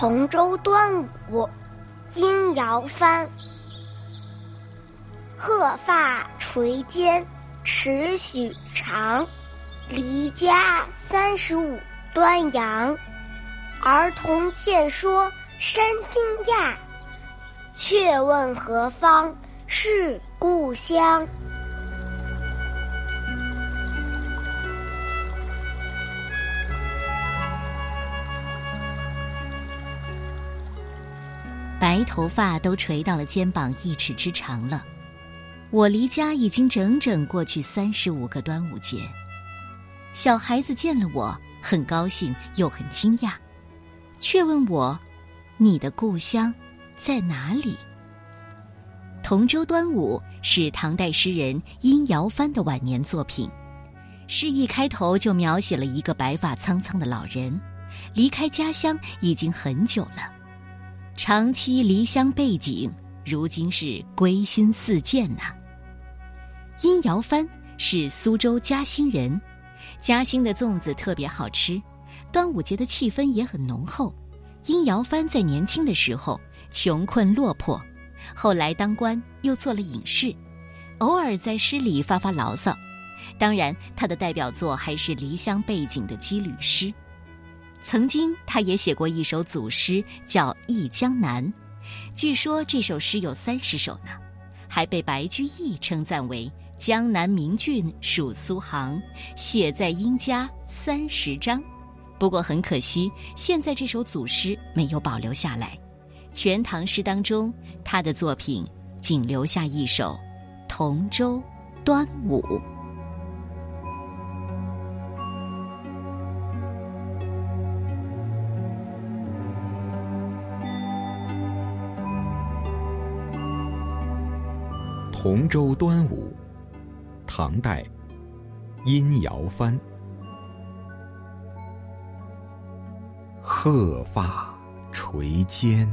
同舟端午，殷尧藩。鹤发垂肩尺许长，离家三十五端阳。儿童见说甚惊讶，却问何方是故乡。白头发都垂到了肩膀一尺之长了。我离家已经整整过去三十五个端午节。小孩子见了我，很高兴又很惊讶，却问我：“你的故乡在哪里？”同舟端午是唐代诗人殷尧藩的晚年作品。诗一开头就描写了一个白发苍苍的老人，离开家乡已经很久了。长期离乡背井，如今是归心似箭呐。殷尧藩是苏州嘉兴人，嘉兴的粽子特别好吃，端午节的气氛也很浓厚。殷尧藩在年轻的时候穷困落魄，后来当官又做了隐士，偶尔在诗里发发牢骚。当然，他的代表作还是离乡背井的羁旅诗。曾经，他也写过一首组诗，叫《忆江南》，据说这首诗有三十首呢，还被白居易称赞为“江南名郡属苏杭，写在殷家三十章”。不过很可惜，现在这首组诗没有保留下来，全唐诗当中，他的作品仅留下一首《同舟端午》。同舟端午，唐代，殷尧藩。鹤发垂肩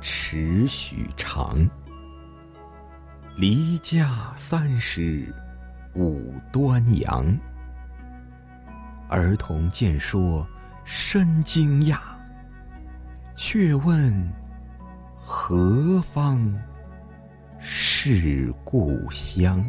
尺许长，离家三十五端阳。儿童见说深惊讶，却问何方？是故乡。